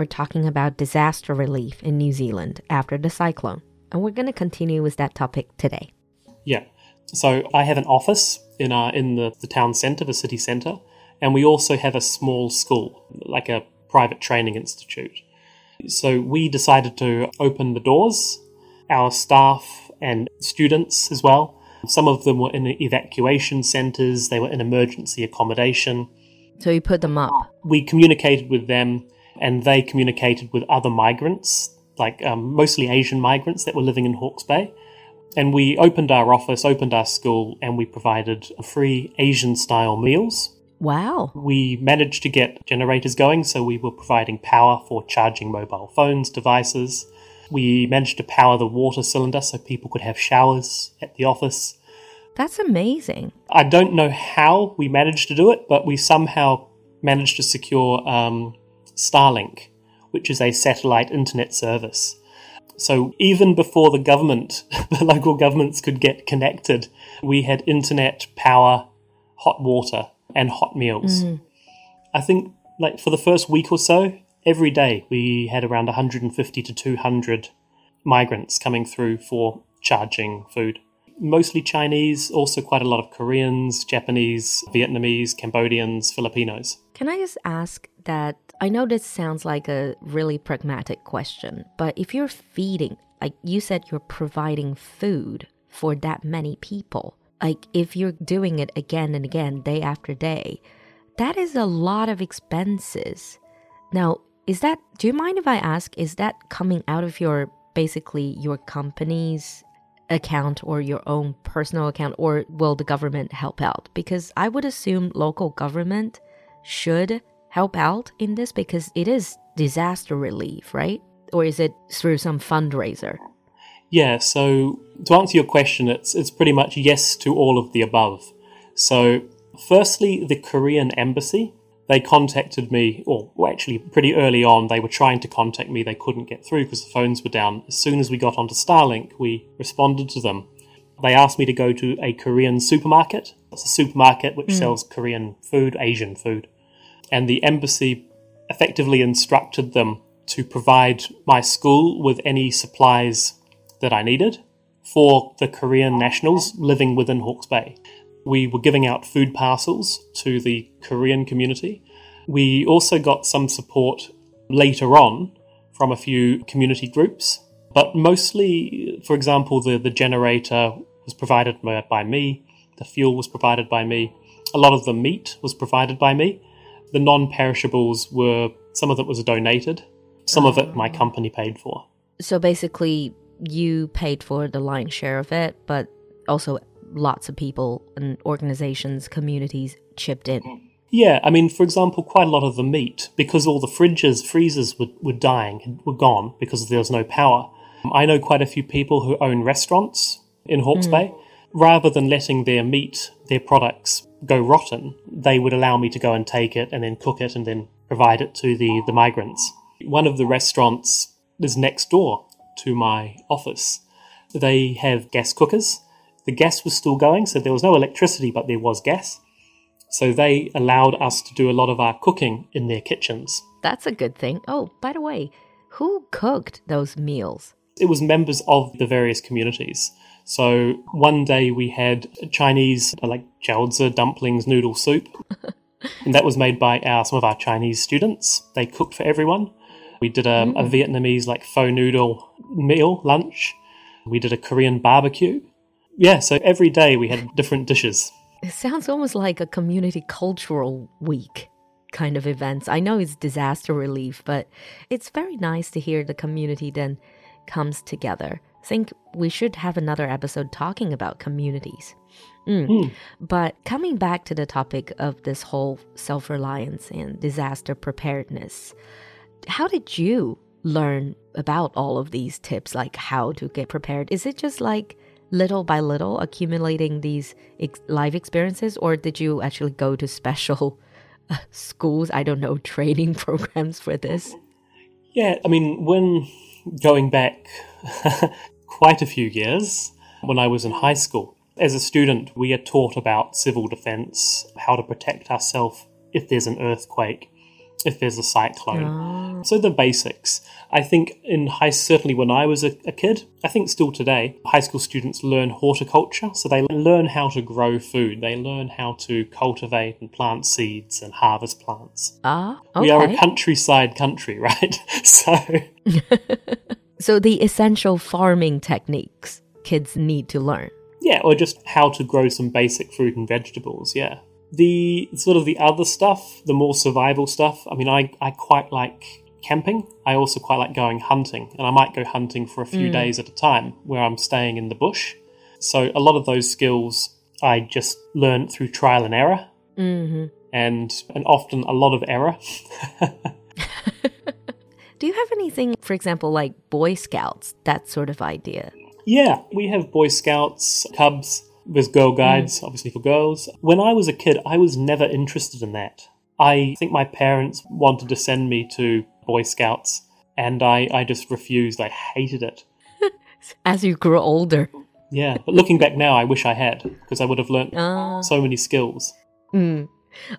were talking about disaster relief in New Zealand after the cyclone, and we're going to continue with that topic today. Yeah. So I have an office in our in the, the town centre, the city centre, and we also have a small school, like a private training institute. So we decided to open the doors, our staff and students as well. Some of them were in evacuation centres, they were in emergency accommodation. So you put them up. We communicated with them, and they communicated with other migrants, like um, mostly Asian migrants that were living in Hawke's Bay. And we opened our office, opened our school, and we provided free Asian style meals. Wow. We managed to get generators going, so we were providing power for charging mobile phones, devices. We managed to power the water cylinder so people could have showers at the office. That's amazing. I don't know how we managed to do it, but we somehow managed to secure um, Starlink, which is a satellite internet service. So even before the government, the local governments could get connected, we had internet, power, hot water, and hot meals. Mm. I think, like, for the first week or so, every day we had around 150 to 200 migrants coming through for charging food. Mostly Chinese, also quite a lot of Koreans, Japanese, Vietnamese, Cambodians, Filipinos. Can I just ask that? I know this sounds like a really pragmatic question, but if you're feeding, like you said, you're providing food for that many people, like if you're doing it again and again, day after day, that is a lot of expenses. Now, is that, do you mind if I ask, is that coming out of your basically your company's account or your own personal account, or will the government help out? Because I would assume local government should help out in this because it is disaster relief, right? Or is it through some fundraiser? Yeah, so to answer your question, it's it's pretty much yes to all of the above. So, firstly, the Korean embassy they contacted me, or well, actually pretty early on, they were trying to contact me. They couldn't get through because the phones were down. As soon as we got onto Starlink, we responded to them. They asked me to go to a Korean supermarket. It's a supermarket which hmm. sells Korean food, Asian food. And the embassy effectively instructed them to provide my school with any supplies that I needed for the Korean nationals living within Hawke's Bay. We were giving out food parcels to the Korean community. We also got some support later on from a few community groups, but mostly, for example, the, the generator was provided by, by me, the fuel was provided by me, a lot of the meat was provided by me. The non perishables were, some of it was donated, some of it my oh. company paid for. So basically, you paid for the lion's share of it, but also lots of people and organizations, communities chipped in. Yeah, I mean, for example, quite a lot of the meat, because all the fridges, freezers were, were dying, were gone because there was no power. I know quite a few people who own restaurants in Hawke's hmm. Bay. Rather than letting their meat, their products go rotten, they would allow me to go and take it and then cook it and then provide it to the, the migrants. One of the restaurants is next door to my office. They have gas cookers. The gas was still going, so there was no electricity, but there was gas. So they allowed us to do a lot of our cooking in their kitchens. That's a good thing. Oh, by the way, who cooked those meals? It was members of the various communities. So one day we had Chinese, like jiaozi, dumplings, noodle soup. and that was made by our, some of our Chinese students. They cooked for everyone. We did a, a mm. Vietnamese, like pho noodle meal, lunch. We did a Korean barbecue. Yeah, so every day we had different dishes. It sounds almost like a community cultural week kind of events. I know it's disaster relief, but it's very nice to hear the community then comes together. I think we should have another episode talking about communities. Mm. But coming back to the topic of this whole self reliance and disaster preparedness, how did you learn about all of these tips, like how to get prepared? Is it just like little by little accumulating these ex- life experiences, or did you actually go to special uh, schools? I don't know, training programs for this? Yeah, I mean, when going back quite a few years, when I was in high school, as a student, we are taught about civil defense, how to protect ourselves if there's an earthquake, if there's a cyclone. Oh. So the basics. I think in high, certainly when I was a, a, kid, I think still today, high school students learn horticulture. So they learn how to grow food. They learn how to cultivate and plant seeds and harvest plants. Ah, okay. We are a countryside country, right? so. so the essential farming techniques kids need to learn. Yeah, or just how to grow some basic fruit and vegetables, yeah. The sort of the other stuff, the more survival stuff, I mean, I, I quite like camping. I also quite like going hunting, and I might go hunting for a few mm. days at a time where I'm staying in the bush. So a lot of those skills I just learned through trial and error, mm-hmm. and and often a lot of error. Do you have anything, for example, like Boy Scouts, that sort of idea? Yeah, we have Boy Scouts, Cubs, there's Girl Guides, mm. obviously for girls. When I was a kid, I was never interested in that. I think my parents wanted to send me to Boy Scouts, and I, I just refused. I hated it. As you grew older. Yeah, but looking back now, I wish I had, because I would have learned uh, so many skills. Mm.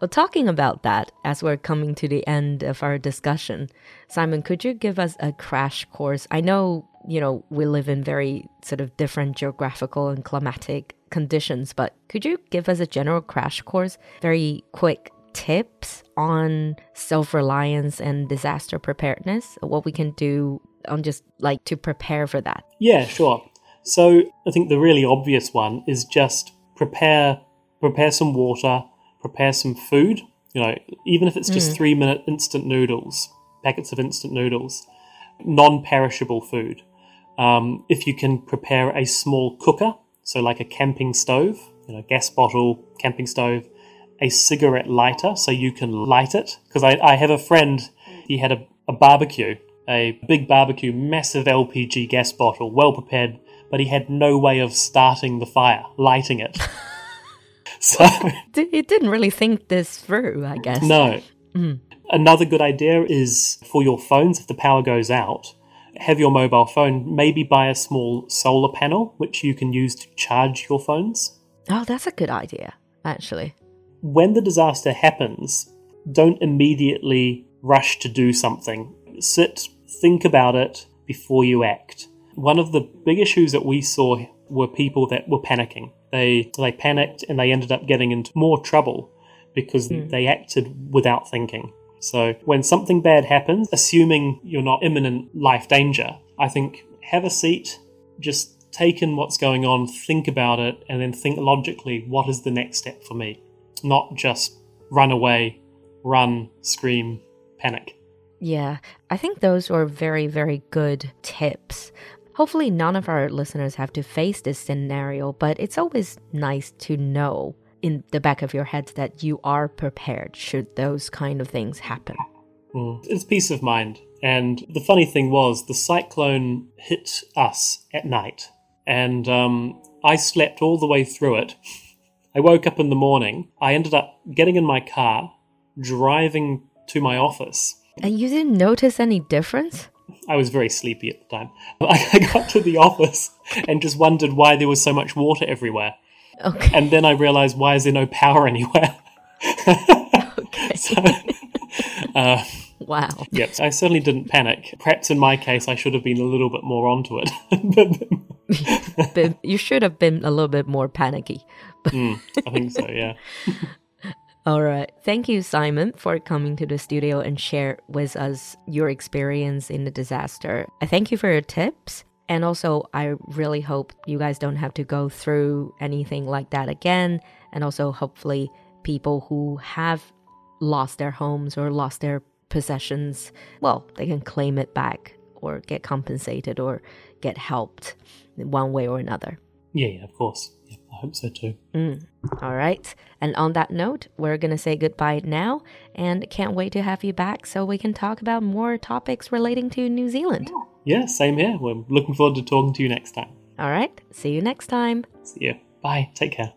Well, talking about that, as we're coming to the end of our discussion, Simon, could you give us a crash course? I know, you know, we live in very sort of different geographical and climatic conditions, but could you give us a general crash course, very quick tips on self reliance and disaster preparedness? What we can do on just like to prepare for that? Yeah, sure. So I think the really obvious one is just prepare prepare some water prepare some food. You know, even if it's just mm. three minute instant noodles, packets of instant noodles, non perishable food. Um, if you can prepare a small cooker, so like a camping stove, you know, gas bottle, camping stove, a cigarette lighter, so you can light it. Because I, I have a friend, he had a, a barbecue, a big barbecue, massive LPG gas bottle, well prepared, but he had no way of starting the fire, lighting it. So he didn't really think this through, I guess. No. Mm. Another good idea is for your phones, if the power goes out, have your mobile phone, maybe buy a small solar panel which you can use to charge your phones. Oh, that's a good idea, actually. When the disaster happens, don't immediately rush to do something. Sit, think about it before you act. One of the big issues that we saw were people that were panicking. They they panicked and they ended up getting into more trouble because mm. they acted without thinking. So when something bad happens, assuming you're not imminent life danger, I think have a seat, just take in what's going on, think about it, and then think logically what is the next step for me? Not just run away, run, scream, panic. Yeah, I think those are very, very good tips. Hopefully, none of our listeners have to face this scenario, but it's always nice to know in the back of your head that you are prepared should those kind of things happen. Mm. It's peace of mind. And the funny thing was, the cyclone hit us at night, and um, I slept all the way through it. I woke up in the morning. I ended up getting in my car, driving to my office. And you didn't notice any difference? I was very sleepy at the time. I got to the office and just wondered why there was so much water everywhere. Okay. And then I realized why is there no power anywhere? okay. so, uh, wow. Yes, I certainly didn't panic. Perhaps in my case, I should have been a little bit more onto it. you should have been a little bit more panicky. mm, I think so, yeah. All right. Thank you, Simon, for coming to the studio and share with us your experience in the disaster. I thank you for your tips. And also, I really hope you guys don't have to go through anything like that again. And also, hopefully, people who have lost their homes or lost their possessions, well, they can claim it back or get compensated or get helped one way or another. Yeah, yeah, of course. Yeah, I hope so too. Mm. All right. And on that note, we're going to say goodbye now and can't wait to have you back so we can talk about more topics relating to New Zealand. Yeah, same here. We're looking forward to talking to you next time. All right. See you next time. See you. Bye. Take care.